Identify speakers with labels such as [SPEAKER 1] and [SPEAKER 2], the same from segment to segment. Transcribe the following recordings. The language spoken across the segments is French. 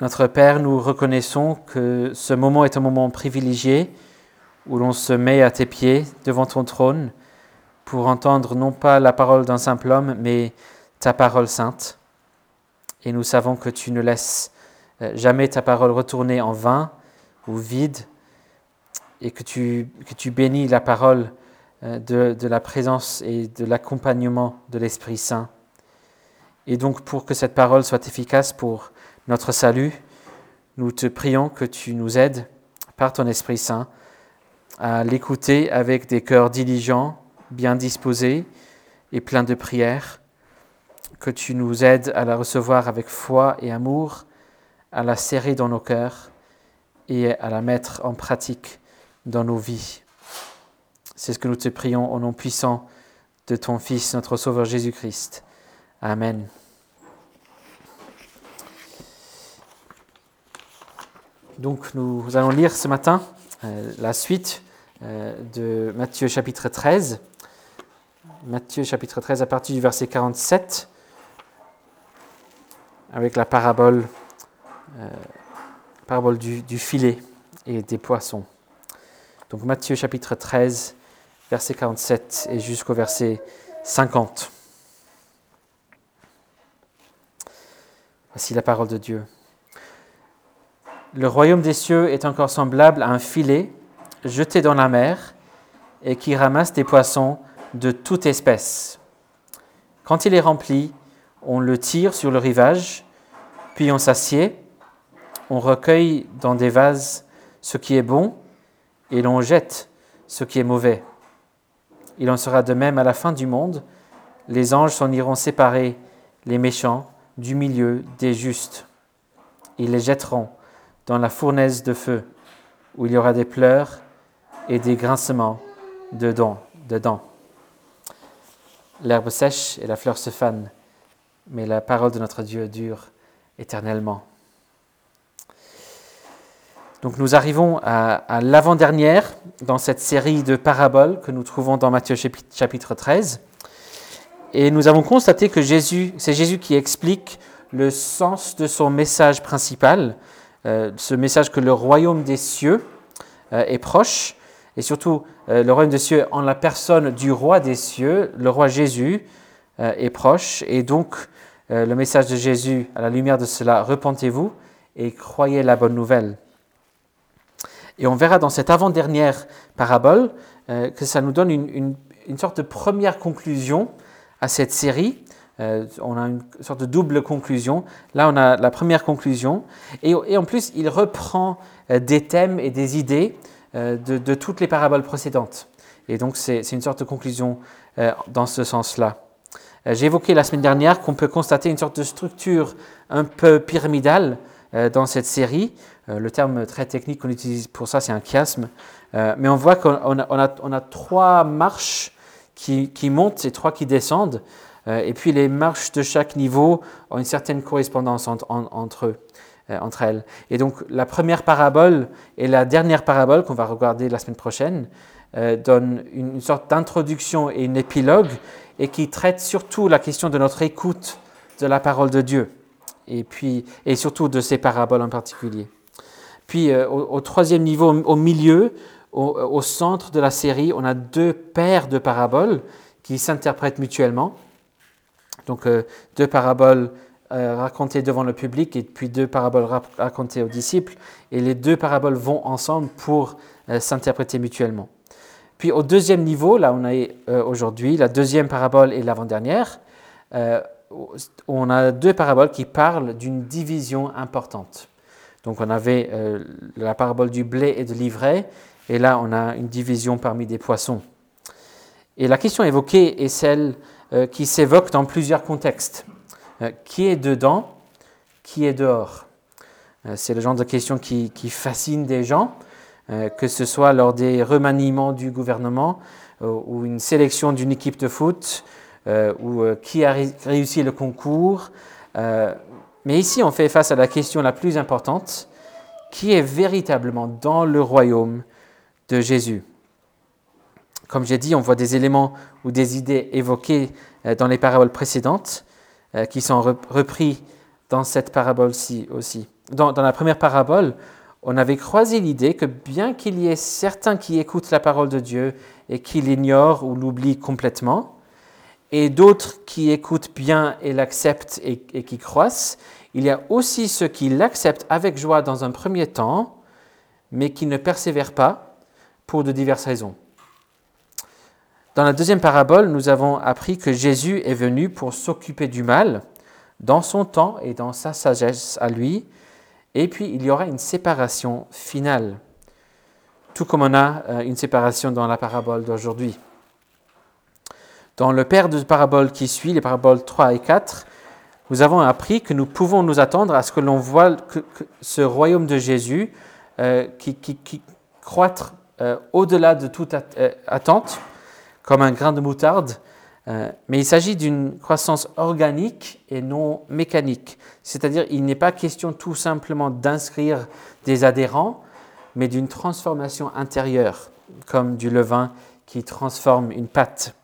[SPEAKER 1] Notre Père, nous reconnaissons que ce moment est un moment privilégié où l'on se met à tes pieds devant ton trône pour entendre non pas la parole d'un simple homme, mais ta parole sainte. Et nous savons que tu ne laisses euh, jamais ta parole retourner en vain ou vide, et que tu, que tu bénis la parole de, de la présence et de l'accompagnement de l'Esprit Saint. Et donc pour que cette parole soit efficace pour notre salut, nous te prions que tu nous aides par ton Esprit Saint à l'écouter avec des cœurs diligents, bien disposés et pleins de prières, que tu nous aides à la recevoir avec foi et amour, à la serrer dans nos cœurs et à la mettre en pratique dans nos vies. C'est ce que nous te prions au nom puissant de ton Fils, notre Sauveur Jésus-Christ. Amen. Donc nous allons lire ce matin euh, la suite euh, de Matthieu chapitre 13. Matthieu chapitre 13 à partir du verset 47 avec la parabole, euh, parabole du, du, filet et des poissons. Donc Matthieu chapitre 13 verset 47 et jusqu'au verset 50. Voici la parole de Dieu. Le royaume des cieux est encore semblable à un filet jeté dans la mer et qui ramasse des poissons de toute espèce. Quand il est rempli, on le tire sur le rivage, puis on s'assied, on recueille dans des vases ce qui est bon et l'on jette ce qui est mauvais. Il en sera de même à la fin du monde. Les anges s'en iront séparer les méchants du milieu des justes. Ils les jetteront dans la fournaise de feu, où il y aura des pleurs et des grincements de dents. dedans. L'herbe sèche et la fleur se fanent, mais la parole de notre Dieu dure éternellement. Donc nous arrivons à, l'avant-dernière dans cette série de paraboles que nous trouvons dans Matthieu chapitre 13. Et nous avons constaté que Jésus, c'est Jésus qui explique le sens de son message principal, euh, ce message que le royaume des cieux euh, est proche, et surtout euh, le royaume des cieux en la personne du roi des cieux, le roi Jésus, est proche. Et donc le message de Jésus, à la lumière de cela, repentez-vous et croyez la bonne nouvelle. Et on verra dans cette avant-dernière parabole que ça nous donne une, une, sorte de première conclusion à cette série euh, on a une sorte de double conclusion. Là, on a la première conclusion. Et, en plus, il reprend euh, des thèmes et des idées euh, de, toutes les paraboles précédentes. Et donc, c'est une sorte de conclusion dans ce sens-là. J'ai évoqué la semaine dernière qu'on peut constater une sorte de structure un peu pyramidale dans cette série. Le terme très technique qu'on utilise pour ça, c'est un chiasme. mais on voit qu'on a, trois marches qui, montent et trois qui descendent. Euh, et puis les marches de chaque niveau ont une certaine correspondance entre, eux, euh, entre elles. Et donc la première parabole et la dernière parabole qu'on va regarder la semaine prochaine euh, donnent une, sorte d'introduction et une épilogue et qui traitent surtout la question de notre écoute de la parole de Dieu et, puis, et surtout de ces paraboles en particulier. Puis au, troisième niveau, au milieu, au, centre de la série, on a deux paires de paraboles qui s'interprètent mutuellement. Donc euh, deux paraboles euh, racontées devant le public et puis deux paraboles racontées aux disciples. Et les deux paraboles vont ensemble pour euh, s'interpréter mutuellement. Puis au deuxième niveau, là on est aujourd'hui, la deuxième parabole et l'avant-dernière, on a deux paraboles qui parlent d'une division importante. Donc on avait la parabole du blé et de l'ivraie, et là on a une division parmi des poissons. Et la question évoquée est celle euh, qui s'évoque dans plusieurs contextes. Euh, qui est dedans? Qui est dehors? Euh, C'est le genre de question qui fascine des gens, que ce soit lors des remaniements du gouvernement ou une sélection d'une équipe de foot ou qui a réussi le concours. Mais ici, on fait face à la question la plus importante, qui est véritablement dans le royaume de Jésus? Comme j'ai dit, on voit des éléments ou des idées évoquées dans les paraboles précédentes qui sont repris dans cette parabole-ci aussi. Dans, dans, la première parabole, on avait croisé l'idée que bien qu'il y ait certains qui écoutent la parole de Dieu et qui l'ignorent ou l'oublient complètement, et d'autres qui écoutent bien et l'acceptent et, qui croissent, il y a aussi ceux qui l'acceptent avec joie dans un premier temps, mais qui ne persévèrent pas pour de diverses raisons. Dans la deuxième parabole, nous avons appris que Jésus est venu pour s'occuper du mal dans son temps et dans sa sagesse à lui, et puis il y aura une séparation finale, tout comme on a euh, une séparation dans la parabole d'aujourd'hui. Dans le père de parabole qui suit, les paraboles 3 et 4, nous avons appris que nous pouvons nous attendre à ce que l'on voit ce royaume de Jésus euh, qui, qui, croître euh, au-delà de toute euh, attente, comme un grain de moutarde, mais il s'agit d'une croissance organique et non mécanique. C'est-à-dire, il n'est pas question tout simplement d'inscrire des adhérents, mais d'une transformation intérieure, comme du levain qui transforme une pâte.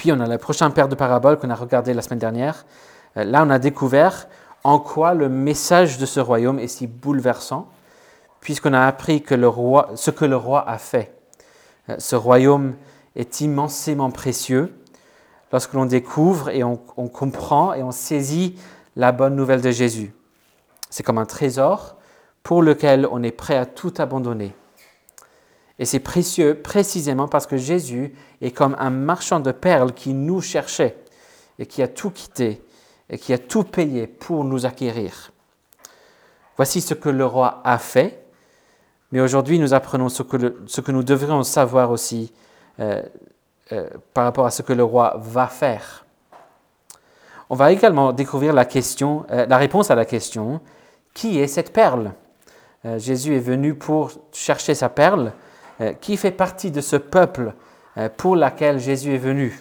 [SPEAKER 1] Puis on a le prochain paire de paraboles qu'on a regardé la semaine dernière. Euh, là, on a découvert en quoi le message de ce royaume est si bouleversant, puisqu'on a appris que le roi, ce que le roi a fait. Euh, ce royaume est immensément précieux lorsque l'on découvre et on, on, comprend et on saisit la bonne nouvelle de Jésus. C'est comme un trésor pour lequel on est prêt à tout abandonner. Et c'est précieux précisément parce que Jésus est comme un marchand de perles qui nous cherchait et qui a tout quitté et qui a tout payé pour nous acquérir. Voici ce que le roi a fait, mais aujourd'hui nous apprenons ce que, nous devrions savoir aussi euh, euh, par rapport à ce que le roi va faire. On va également découvrir la, question, euh, la réponse à la question, qui est cette perle? Jésus est venu pour chercher sa perle, qui fait partie de ce peuple euh, pour laquelle Jésus est venu.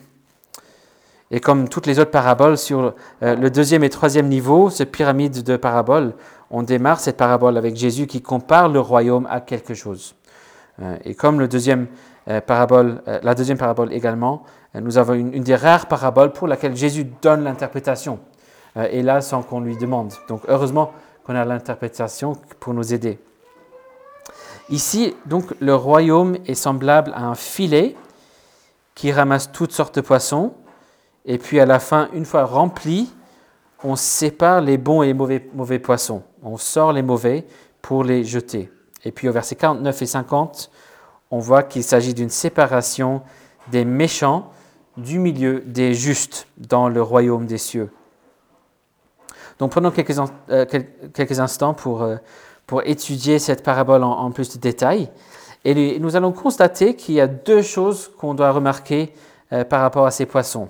[SPEAKER 1] Et comme toutes les autres paraboles, sur euh, le deuxième et troisième niveau, ce pyramide de paraboles, on démarre cette parabole avec Jésus qui compare le royaume à quelque chose. Et comme le deuxième parabole, la deuxième parabole également, nous avons une, une, des rares paraboles pour laquelle Jésus donne l'interprétation, et là sans qu'on lui demande. Donc heureusement qu'on a l'interprétation pour nous aider. Ici, donc, le royaume est semblable à un filet qui ramasse toutes sortes de poissons. Et puis à la fin, une fois rempli, on sépare les bons et les mauvais, poissons. On sort les mauvais pour les jeter. Et puis au verset 49 et 50, on voit qu'il s'agit d'une séparation des méchants du milieu des justes dans le royaume des cieux. Donc prenons quelques, euh, quelques instants pour euh, pour étudier cette parabole en, plus de détails. Et nous allons constater qu'il y a deux choses qu'on doit remarquer euh, par rapport à ces poissons.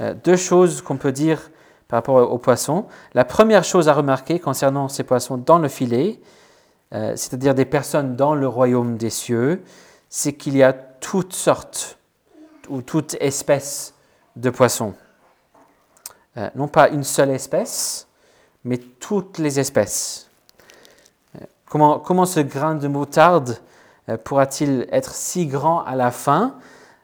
[SPEAKER 1] Euh, deux choses qu'on peut dire par rapport aux poissons. La première chose à remarquer concernant ces poissons dans le filet, euh, c'est-à-dire des personnes dans le royaume des cieux, c'est qu'il y a toutes sortes ou toutes espèces de poissons. non pas une seule espèce, mais toutes les espèces. Comment, ce grain de moutarde euh, pourra-t-il être si grand à la fin?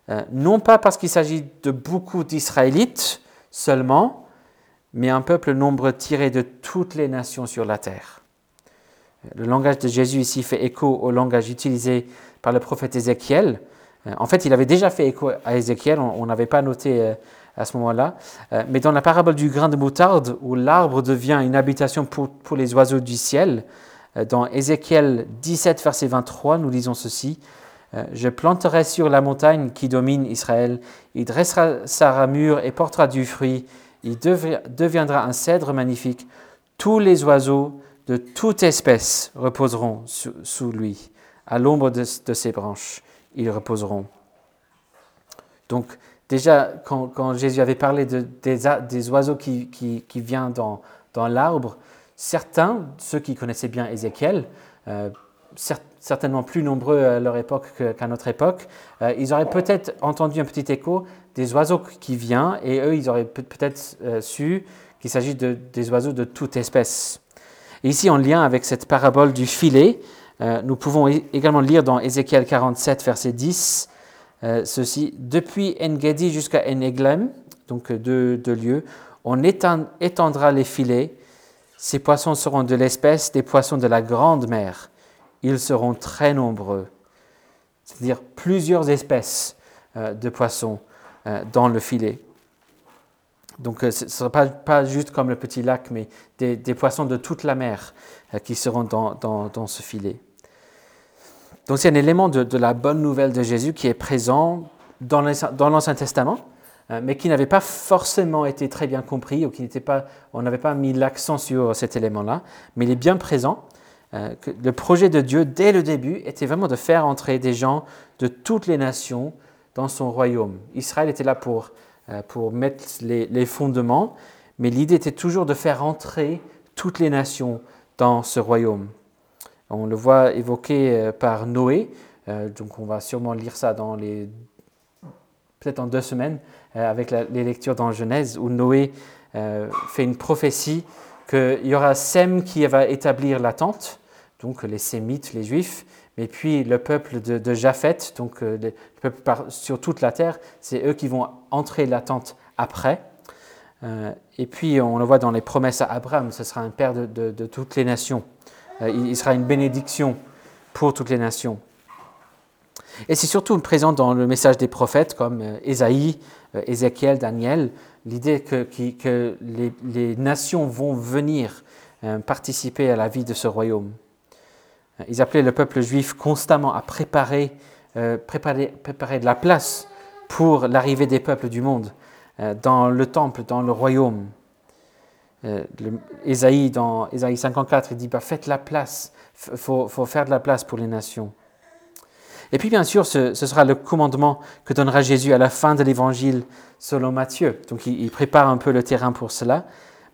[SPEAKER 1] Euh, Non pas parce qu'il s'agit de beaucoup d'Israélites seulement, mais un peuple nombreux tiré de toutes les nations sur la terre. Le langage de Jésus ici fait écho au langage utilisé par le prophète Ézéchiel. Euh, en fait, il avait déjà fait écho à Ézéchiel, on n'avait pas noté à ce moment-là. Mais dans la parabole du grain de moutarde, où l'arbre devient une habitation pour, les oiseaux du ciel, dans Ézéchiel 17, verset 23, nous lisons ceci. Euh, Je planterai sur la montagne qui domine Israël, il dressera sa ramure et portera du fruit, il deviendra un cèdre magnifique. Tous les oiseaux de toute espèce reposeront sous lui. À l'ombre de, ses branches, ils reposeront. Donc, déjà, quand, Jésus avait parlé de, des, oiseaux qui, viennent dans l'arbre, certains, ceux qui connaissaient bien Ézéchiel, euh, certainement plus nombreux à leur époque qu'à notre époque, euh, ils auraient peut-être entendu un petit écho des oiseaux qui viennent et eux, ils auraient peut-être euh, su qu'il s'agit de, des oiseaux de toute espèce. Ici, en lien avec cette parabole du filet, nous pouvons également lire dans Ézéchiel 47, verset 10, ceci. Depuis Engedi jusqu'à Eneglem, donc deux, lieux, on étendra les filets. Ces poissons seront de l'espèce des poissons de la grande mer. Ils seront très nombreux, c'est-à-dire plusieurs espèces de poissons dans le filet. Donc euh, ce ne sera pas, juste comme le petit lac, mais des, poissons de toute la mer euh, qui seront dans, ce filet. Donc c'est un élément de, la bonne nouvelle de Jésus qui est présent dans l'Ancien Testament, euh, mais qui n'avait pas forcément été très bien compris, ou qui n'était pas, on n'avait pas mis l'accent sur cet élément-là, mais il est bien présent. le projet de Dieu, dès le début, était vraiment de faire entrer des gens de toutes les nations dans son royaume. Israël était là pour euh, pour mettre les, fondements, mais l'idée était toujours de faire entrer toutes les nations dans ce royaume. On le voit évoqué euh, par Noé, euh, donc on va sûrement lire ça dans les peut-être en deux semaines avec les lectures dans Genèse où Noé fait une prophétie qu'il y aura Sem qui va établir la tente, donc les Sémites, les Juifs, mais puis le peuple de, de Japheth, donc euh, le peuple sur toute la terre, c'est eux qui vont entrer la tente après. Euh, et puis on le voit dans les promesses à Abraham, ce sera un père de, toutes les nations. Euh, il, sera une bénédiction pour toutes les nations. Et c'est surtout présent dans le message des prophètes comme Ésaïe, Ézéchiel, Daniel, l'idée que, les, nations vont venir participer à la vie de ce royaume. Ils appelaient le peuple juif constamment à préparer, euh, de la place pour l'arrivée des peuples du monde euh, dans le temple, dans le royaume. Euh, Ésaïe, dans Ésaïe 54, il dit bah, Faites la place, il faut, faire de la place pour les nations. Et puis, bien sûr, ce, sera le commandement que donnera Jésus à la fin de l'évangile selon Matthieu. Donc, il, il, prépare un peu le terrain pour cela.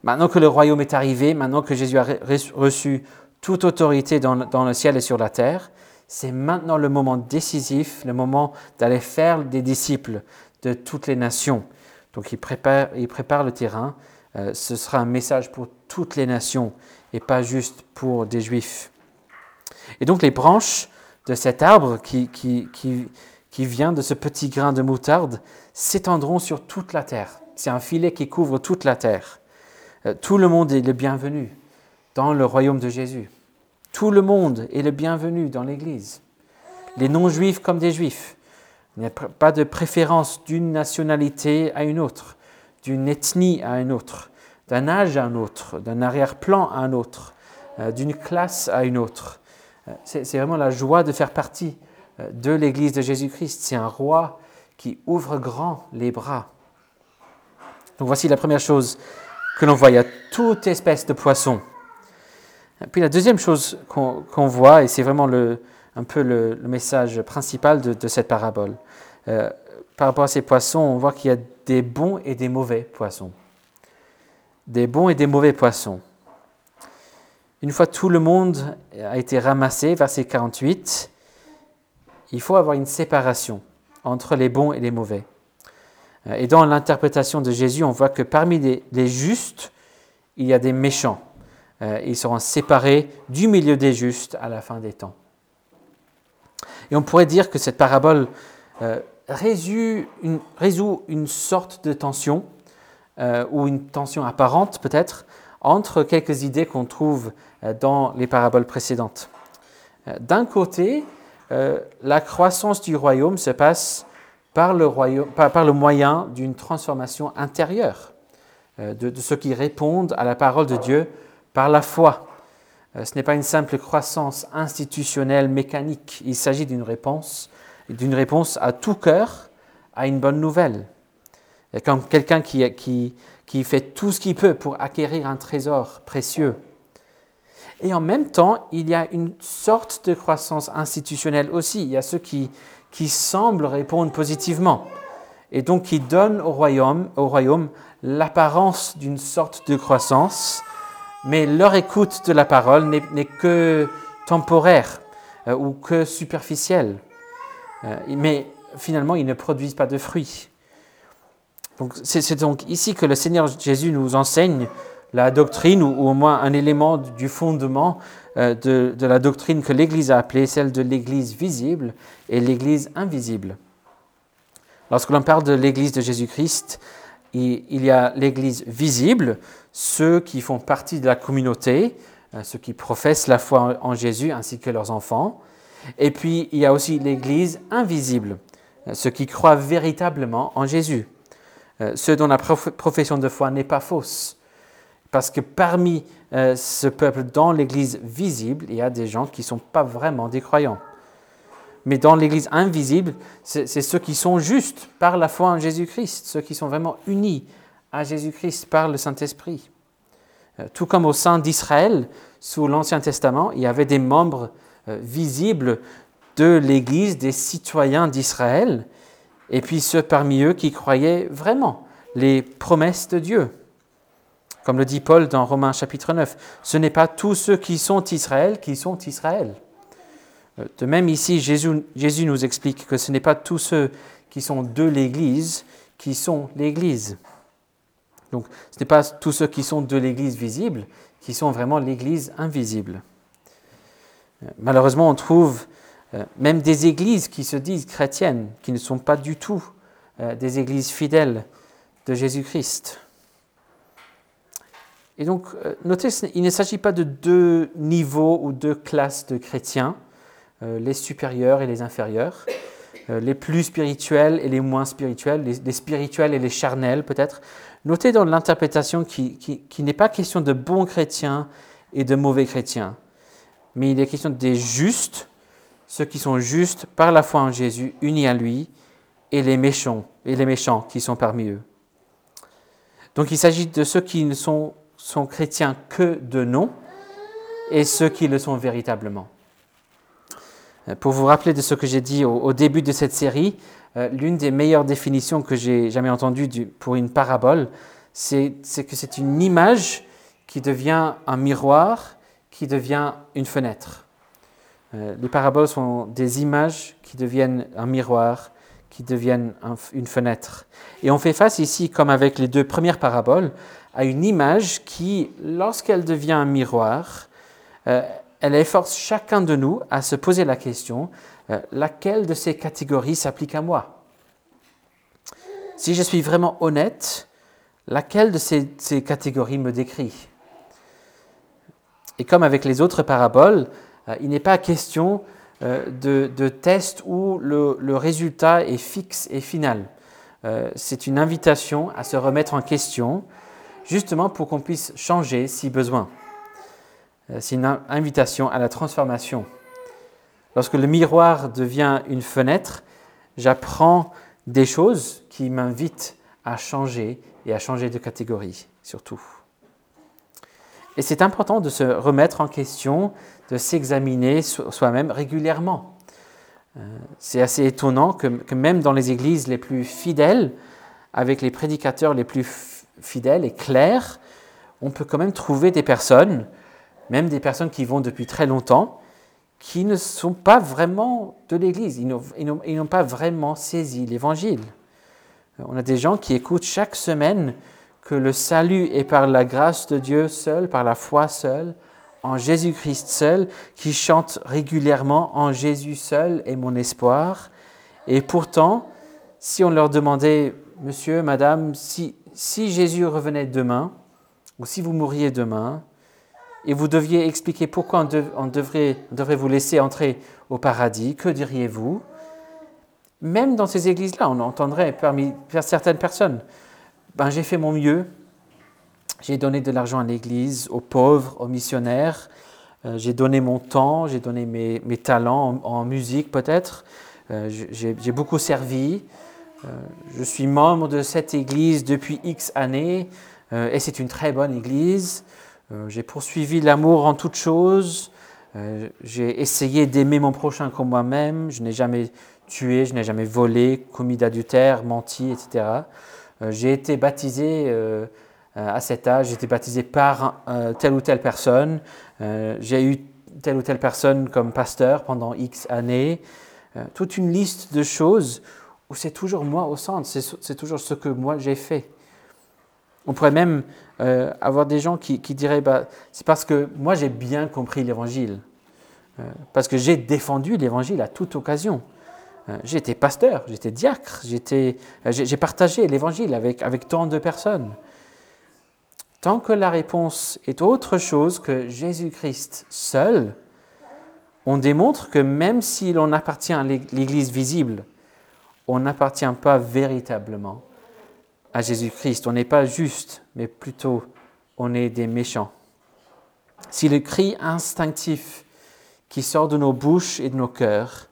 [SPEAKER 1] Maintenant que le royaume est arrivé, maintenant que Jésus a reçu toute autorité dans, le ciel et sur la terre. C'est maintenant le moment décisif, le moment d'aller faire des disciples de toutes les nations. Donc il prépare, il prépare le terrain. Euh, ce sera un message pour toutes les nations et pas juste pour des juifs. Et donc les branches de cet arbre qui, qui, qui, qui vient de ce petit grain de moutarde s'étendront sur toute la terre. C'est un filet qui couvre toute la terre. Euh, tout le monde est le bienvenu dans le royaume de Jésus. Tout le monde est le bienvenu dans l'Église. Les non-juifs comme des juifs. Il n'y a pas de préférence d'une nationalité à une autre, d'une ethnie à une autre, d'un âge à un autre, d'un arrière-plan à un autre, euh, d'une classe à une autre. Euh, c'est vraiment la joie de faire partie euh, de l'Église de Jésus-Christ. C'est un roi qui ouvre grand les bras. Donc voici la première chose que l'on voit. Il y a toute espèce de poisson puis la deuxième chose qu'on voit, et c'est vraiment le, un peu le, message principal de, cette parabole, euh, par rapport à ces poissons, on voit qu'il y a des bons et des mauvais poissons. Des bons et des mauvais poissons. Une fois tout le monde a été ramassé, verset 48, il faut avoir une séparation entre les bons et les mauvais. Euh, et dans l'interprétation de Jésus, on voit que parmi les justes, il y a des méchants. Euh, ils seront séparés du milieu des justes à la fin des temps. Et on pourrait dire que cette parabole euh, résout, une, sorte de tension, ou une tension apparente peut-être, entre quelques idées qu'on trouve dans les paraboles précédentes. D'un côté, la croissance du royaume se passe par le, moyen d'une transformation intérieure de, de, ceux qui répondent à la parole de Dieu par la foi. Euh, ce n'est pas une simple croissance institutionnelle mécanique, il s'agit d'une réponse, d'une réponse à tout cœur à une bonne nouvelle. Comme quelqu'un qui, qui, qui fait tout ce qu'il peut pour acquérir un trésor précieux. Et en même temps, il y a une sorte de croissance institutionnelle aussi. Il y a ceux qui, qui semblent répondre positivement et donc qui donnent au royaume, au royaume l'apparence d'une sorte de croissance, mais leur écoute de la parole n'est que temporaire euh, ou que superficielle. Euh, mais finalement, ils ne produisent pas de fruits. C'est donc ici que le Seigneur Jésus nous enseigne la doctrine, ou, au moins un élément du fondement euh, de, la doctrine que l'Église a appelée celle de l'Église visible et l'Église invisible. Lorsque l'on parle de l'Église de Jésus-Christ, il y a l'Église visible, ceux qui font partie de la communauté, euh, ceux qui professent la foi en Jésus ainsi que leurs enfants. Et puis il y a aussi l'Église invisible, euh, ceux qui croient véritablement en Jésus, euh, ceux dont la profession de foi n'est pas fausse. Parce que parmi ce peuple dans l'Église visible, il y a des gens qui ne sont pas vraiment des croyants. Mais dans l'Église invisible, c'est ceux qui sont justes par la foi en Jésus-Christ, ceux qui sont vraiment unis à Jésus-Christ par le Saint-Esprit. Euh, tout comme au sein d'Israël, sous l'Ancien Testament, il y avait des membres euh, visibles de l'Église, des citoyens d'Israël, et puis ceux parmi eux qui croyaient vraiment les promesses de Dieu. Comme le dit Paul dans Romains chapitre 9, ce n'est pas tous ceux qui sont Israël qui sont Israël. De même ici, Jésus, Jésus nous explique que ce n'est pas tous ceux qui sont de l'Église qui sont l'Église. Donc ce n'est pas tous ceux qui sont de l'Église visible qui sont vraiment l'Église invisible. Malheureusement, on trouve même des églises qui se disent chrétiennes, qui ne sont pas du tout des églises fidèles de Jésus-Christ. Et donc, notez, il ne s'agit pas de deux niveaux ou deux classes de chrétiens. Euh, les supérieurs et les inférieurs, euh, les plus spirituels et les moins spirituels, les, spirituels et les charnels peut-être. Notez dans l'interprétation qu'il qui, n'est pas question de bons chrétiens et de mauvais chrétiens, mais il est question des justes, ceux qui sont justes par la foi en Jésus, unis à lui, et les méchants, et les méchants qui sont parmi eux. Donc il s'agit de ceux qui ne sont, chrétiens que de nom et ceux qui le sont véritablement. Euh, pour vous rappeler de ce que j'ai dit au, début de cette série, euh, l'une des meilleures définitions que j'ai jamais entendues pour une parabole, c'est que c'est une image qui devient un miroir, qui devient une fenêtre. Euh, les paraboles sont des images qui deviennent un miroir, qui deviennent une fenêtre. Et on fait face ici, comme avec les deux premières paraboles, à une image qui, lorsqu'elle devient un miroir, elle efforce chacun de nous à se poser la question, euh, laquelle de ces catégories s'applique à moi? Si je suis vraiment honnête, laquelle de ces, catégories me décrit? Et comme avec les autres paraboles, euh, il n'est pas question euh, de, de, test où le, résultat est fixe et final. C'est une invitation à se remettre en question, justement pour qu'on puisse changer si besoin. Euh, c'est une invitation à la transformation. Lorsque le miroir devient une fenêtre, j'apprends des choses qui m'invitent à changer et à changer de catégorie, surtout. Et c'est important de se remettre en question, de s'examiner soi-même régulièrement. Euh, c'est assez étonnant que, même dans les églises les plus fidèles, avec les prédicateurs les plus fidèles et clairs, on peut quand même trouver des personnes même des personnes qui vont depuis très longtemps, qui ne sont pas vraiment de l'Église, ils n'ont pas vraiment saisi l'Évangile. On a des gens qui écoutent chaque semaine que le salut est par la grâce de Dieu seul, par la foi seule, en Jésus-Christ seul, qui chantent régulièrement en Jésus seul est mon espoir. Et pourtant, si on leur demandait, monsieur, madame, si, si Jésus revenait demain, ou si vous mouriez demain, et vous deviez expliquer pourquoi on, devrait, vous laisser entrer au paradis, que diriez-vous? Même dans ces églises-là, on entendrait parmi certaines personnes, ben, j'ai fait mon mieux, j'ai donné de l'argent à l'église, aux pauvres, aux missionnaires, euh, j'ai donné mon temps, j'ai donné mes, talents en, musique peut-être, euh, j'ai beaucoup servi, euh, je suis membre de cette église depuis X années, et c'est une très bonne église. J'ai poursuivi l'amour en toutes choses. J'ai essayé d'aimer mon prochain comme moi-même. Je n'ai jamais tué, je n'ai jamais volé, commis d'adultère, menti, etc. Euh, j'ai été baptisé à cet âge, j'ai été baptisé par telle ou telle personne. j'ai eu telle ou telle personne comme pasteur pendant X années. toute une liste de choses où c'est toujours moi au centre, c'est toujours ce que moi j'ai fait. On pourrait même euh, avoir des gens qui, diraient bah, c'est parce que moi j'ai bien compris l'évangile, euh, parce que j'ai défendu l'évangile à toute occasion. Euh, j'étais pasteur, j'étais diacre, euh, j'ai partagé l'évangile avec, avec tant de personnes. Tant que la réponse est autre chose que Jésus-Christ seul, on démontre que même si l'on appartient à l'Église visible, on n'appartient pas véritablement à Jésus-Christ. On n'est pas juste, mais plutôt on est des méchants. Si le cri instinctif qui sort de nos bouches et de nos cœurs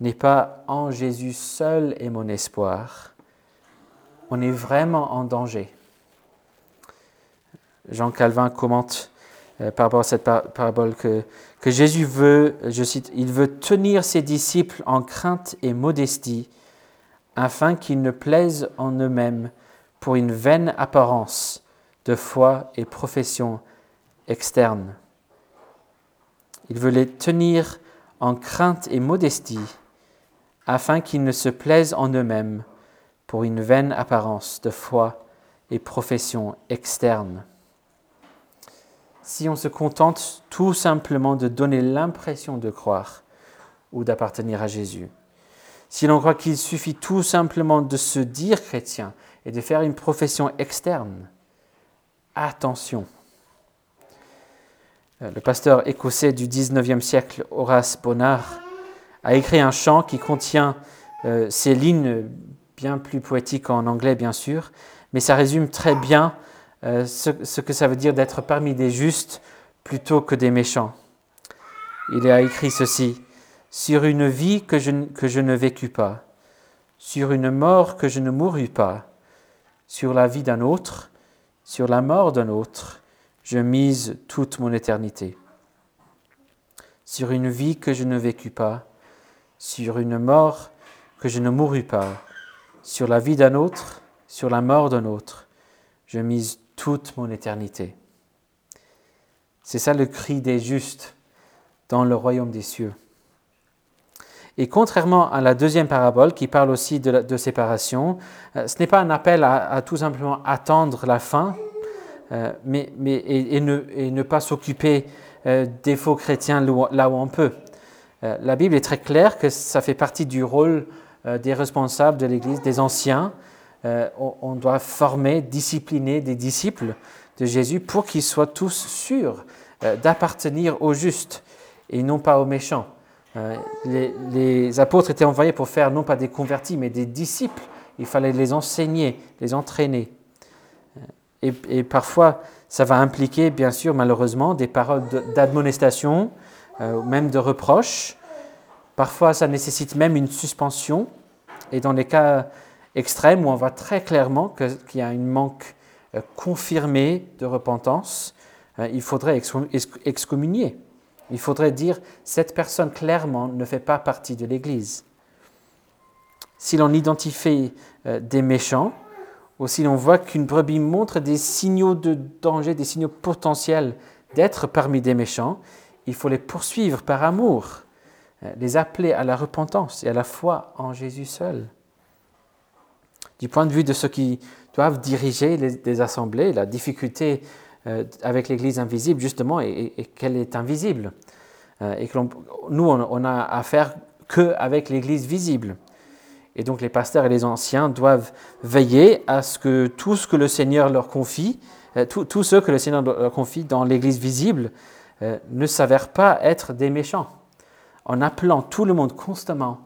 [SPEAKER 1] n'est pas en Jésus seul est mon espoir, on est vraiment en danger. Jean Calvin commente euh, par rapport à cette parabole que, que Jésus veut, je cite, il veut tenir ses disciples en crainte et modestie afin qu'ils ne plaisent en eux-mêmes pour une vaine apparence de foi et profession externe. Il veut les tenir en crainte et modestie, afin qu'ils ne se plaisent en eux-mêmes pour une vaine apparence de foi et profession externe. Si on se contente tout simplement de donner l'impression de croire ou d'appartenir à Jésus, si l'on croit qu'il suffit tout simplement de se dire chrétien et de faire une profession externe, attention. Euh, le pasteur écossais du 19e siècle, Horace Bonnard, a écrit un chant qui contient euh, ces lignes bien plus poétiques en anglais, bien sûr, mais ça résume très bien euh, ce, que ça veut dire d'être parmi des justes plutôt que des méchants. Il a écrit ceci sur une vie que je, que je ne vécus pas, sur une mort que je ne mourus pas, sur la vie d'un autre, sur la mort d'un autre, je mise toute mon éternité. Sur une vie que je ne vécus pas, sur une mort que je ne mourus pas, sur la vie d'un autre, sur la mort d'un autre, je mise toute mon éternité. C'est ça le cri des justes dans le royaume des cieux. Et contrairement à la deuxième parabole qui parle aussi de, séparation, euh, ce n'est pas un appel à, tout simplement attendre la fin, euh, mais, mais et, ne, et, ne, pas s'occuper euh, des faux chrétiens là où on peut. La Bible est très claire que ça fait partie du rôle des responsables de l'Église, des anciens. On, on, doit former, discipliner des disciples de Jésus pour qu'ils soient tous sûrs d'appartenir aux justes et non pas aux méchants. Euh, les, apôtres étaient envoyés pour faire non pas des convertis, mais des disciples. Il fallait les enseigner, les entraîner. Euh, et, parfois, ça va impliquer, bien sûr, malheureusement, des paroles d'admonestation, euh, même de reproches. Parfois, ça nécessite même une suspension. Et dans les cas extrêmes où on voit très clairement qu'il y a un manque confirmé de repentance, il faudrait excommunier. Il faudrait dire, cette personne clairement ne fait pas partie de l'Église. Si l'on identifie euh, des méchants, ou si l'on voit qu'une brebis montre des signaux de danger, des signaux potentiels d'être parmi des méchants, il faut les poursuivre par amour, euh, les appeler à la repentance et à la foi en Jésus seul. Du point de vue de ceux qui doivent diriger les, assemblées, la difficulté euh, avec l'Église invisible, justement, et, qu'elle est invisible. Euh, et que nous, on, n'a affaire qu'avec l'Église visible. Et donc les pasteurs et les anciens doivent veiller à ce que tout ce que le Seigneur leur confie, euh, tous ceux que le Seigneur leur confie dans l'Église visible, ne s'avèrent pas être des méchants. En appelant tout le monde constamment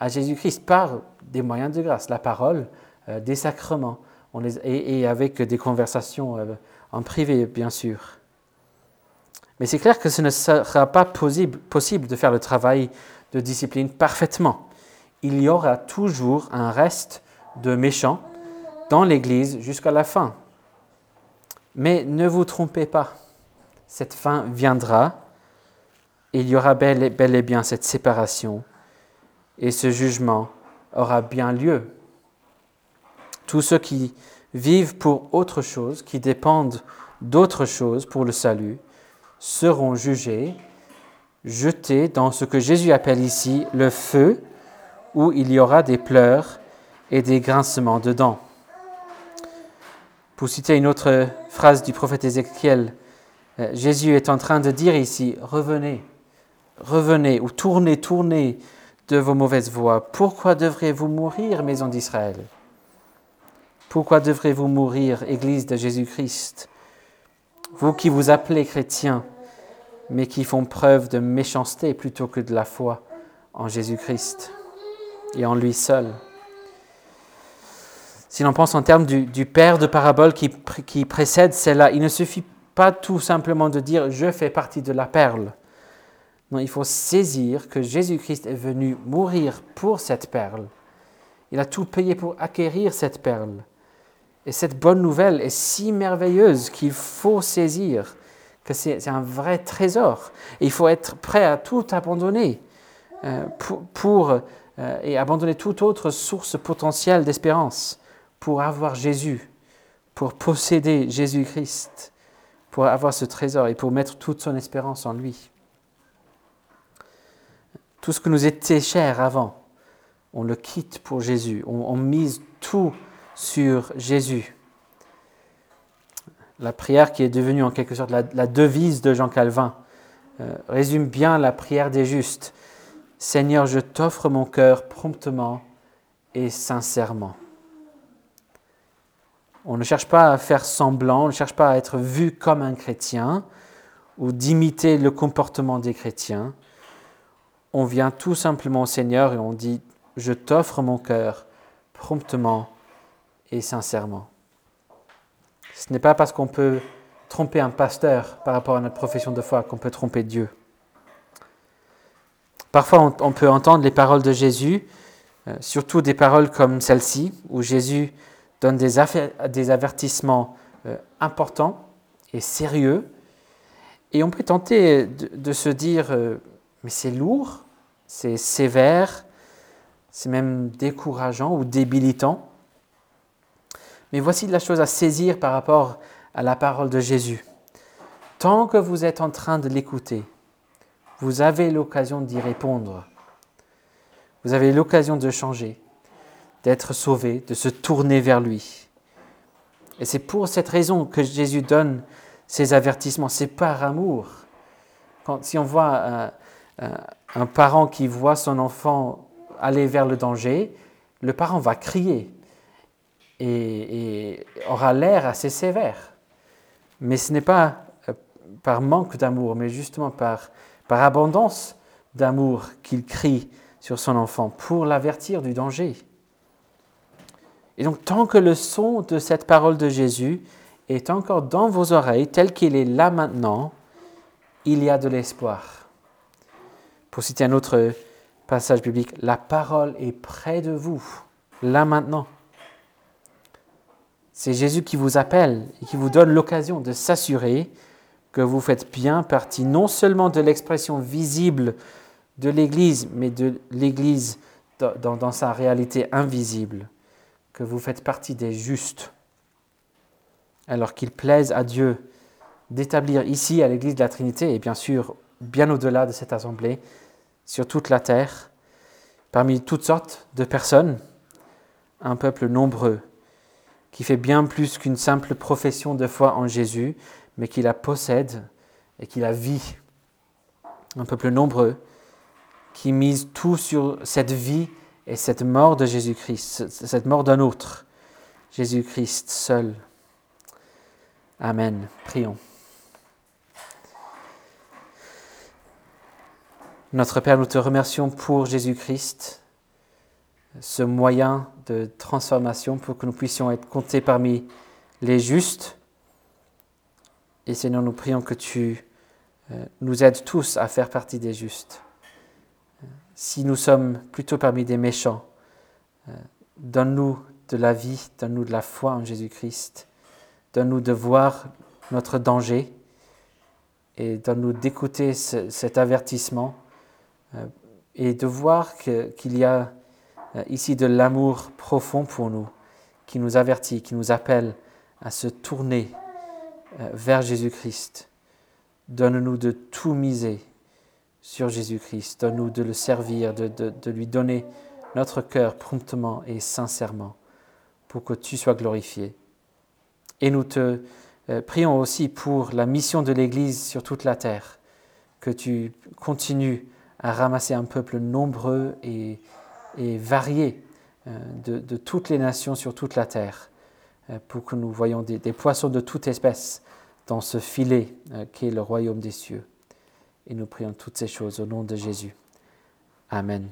[SPEAKER 1] à Jésus-Christ par des moyens de grâce, la parole, des sacrements, et, avec des conversations en privé, bien sûr. Mais c'est clair que ce ne sera pas possible de faire le travail de discipline parfaitement. Il y aura toujours un reste de méchants dans l'Église jusqu'à la fin. Mais ne vous trompez pas, cette fin viendra, il y aura bel et, bel et bien cette séparation, et ce jugement aura bien lieu. Tous ceux qui vivent pour autre chose, qui dépendent d'autre chose pour le salut, seront jugés, jetés dans ce que Jésus appelle ici le feu, où il y aura des pleurs et des grincements de dents. Pour citer une autre phrase du prophète Ézéchiel, Jésus est en train de dire ici, revenez, revenez, ou tournez, tournez de vos mauvaises voies. Pourquoi devriez-vous mourir, maison d'Israël? Pourquoi devrez-vous mourir, Église de Jésus-Christ? Vous qui vous appelez chrétiens, mais qui font preuve de méchanceté plutôt que de la foi en Jésus-Christ et en lui seul. Si l'on pense en termes du, père de parabole qui, qui précède celle-là, il ne suffit pas tout simplement de dire je fais partie de la perle. Non, il faut saisir que Jésus-Christ est venu mourir pour cette perle. Il a tout payé pour acquérir cette perle. Et cette bonne nouvelle est si merveilleuse qu'il faut saisir que c'est un vrai trésor. Il faut être prêt à tout abandonner euh, pour, euh, et abandonner toute autre source potentielle d'espérance pour avoir Jésus, pour posséder Jésus-Christ, pour avoir ce trésor et pour mettre toute son espérance en lui. Tout ce que nous était cher avant, on le quitte pour Jésus. On, mise tout sur Jésus. La prière qui est devenue en quelque sorte la, devise de Jean Calvin euh, résume bien la prière des justes. Seigneur, je t'offre mon cœur promptement et sincèrement. On ne cherche pas à faire semblant, on ne cherche pas à être vu comme un chrétien ou d'imiter le comportement des chrétiens on vient tout simplement au Seigneur et on dit, je t'offre mon cœur promptement et sincèrement. Ce n'est pas parce qu'on peut tromper un pasteur par rapport à notre profession de foi qu'on peut tromper Dieu. Parfois, on, peut entendre les paroles de Jésus, euh, surtout des paroles comme celle-ci, où Jésus donne des, avertissements euh, importants et sérieux. Et on peut tenter de, se dire, euh, mais c'est lourd, c'est sévère, c'est même décourageant ou débilitant. Mais voici la chose à saisir par rapport à la parole de Jésus. Tant que vous êtes en train de l'écouter, vous avez l'occasion d'y répondre. Vous avez l'occasion de changer, d'être sauvé, de se tourner vers lui. Et c'est pour cette raison que Jésus donne ces avertissements. C'est par amour. Quand, si on voit euh, euh, un parent qui voit son enfant aller vers le danger, le parent va crier et, aura l'air assez sévère. Mais ce n'est pas euh, par manque d'amour, mais justement par, par abondance d'amour qu'il crie sur son enfant pour l'avertir du danger. Et donc tant que le son de cette parole de Jésus est encore dans vos oreilles, tel qu'il est là maintenant, il y a de l'espoir. Pour citer un autre passage biblique, la parole est près de vous, là maintenant. C'est Jésus qui vous appelle et qui vous donne l'occasion de s'assurer que vous faites bien partie non seulement de l'expression visible de l'Église, mais de l'Église dans, sa réalité invisible, que vous faites partie des justes, alors qu'il plaise à Dieu d'établir ici à l'Église de la Trinité, et bien sûr bien au-delà de cette assemblée, sur toute la terre, parmi toutes sortes de personnes, un peuple nombreux, qui fait bien plus qu'une simple profession de foi en Jésus, mais qui la possède et qui la vit. Un peuple nombreux qui mise tout sur cette vie et cette mort de Jésus-Christ, cette mort d'un autre, Jésus-Christ seul. Amen. Prions. Notre Père, nous te remercions pour Jésus-Christ, ce moyen de transformation pour que nous puissions être comptés parmi les justes. Et Seigneur, nous prions que tu euh, nous aides tous à faire partie des justes. Si nous sommes plutôt parmi des méchants, euh, donne-nous de la vie, donne-nous de la foi en Jésus-Christ, donne-nous de voir notre danger et donne-nous d'écouter cet avertissement euh, et de voir qu'il y a euh, ici de l'amour profond pour nous, qui nous avertit, qui nous appelle à se tourner vers Jésus-Christ. Donne-nous de tout miser sur Jésus-Christ. Donne-nous de le servir, de, lui donner notre cœur promptement et sincèrement pour que tu sois glorifié. Et nous te euh, prions aussi pour la mission de l'Église sur toute la terre, que tu continues à ramasser un peuple nombreux et, varié euh, de, toutes les nations sur toute la terre, euh, pour que nous voyons des, des poissons de toute espèce dans ce filet qu'est le royaume des cieux. Et nous prions toutes ces choses au nom de Jésus. Amen.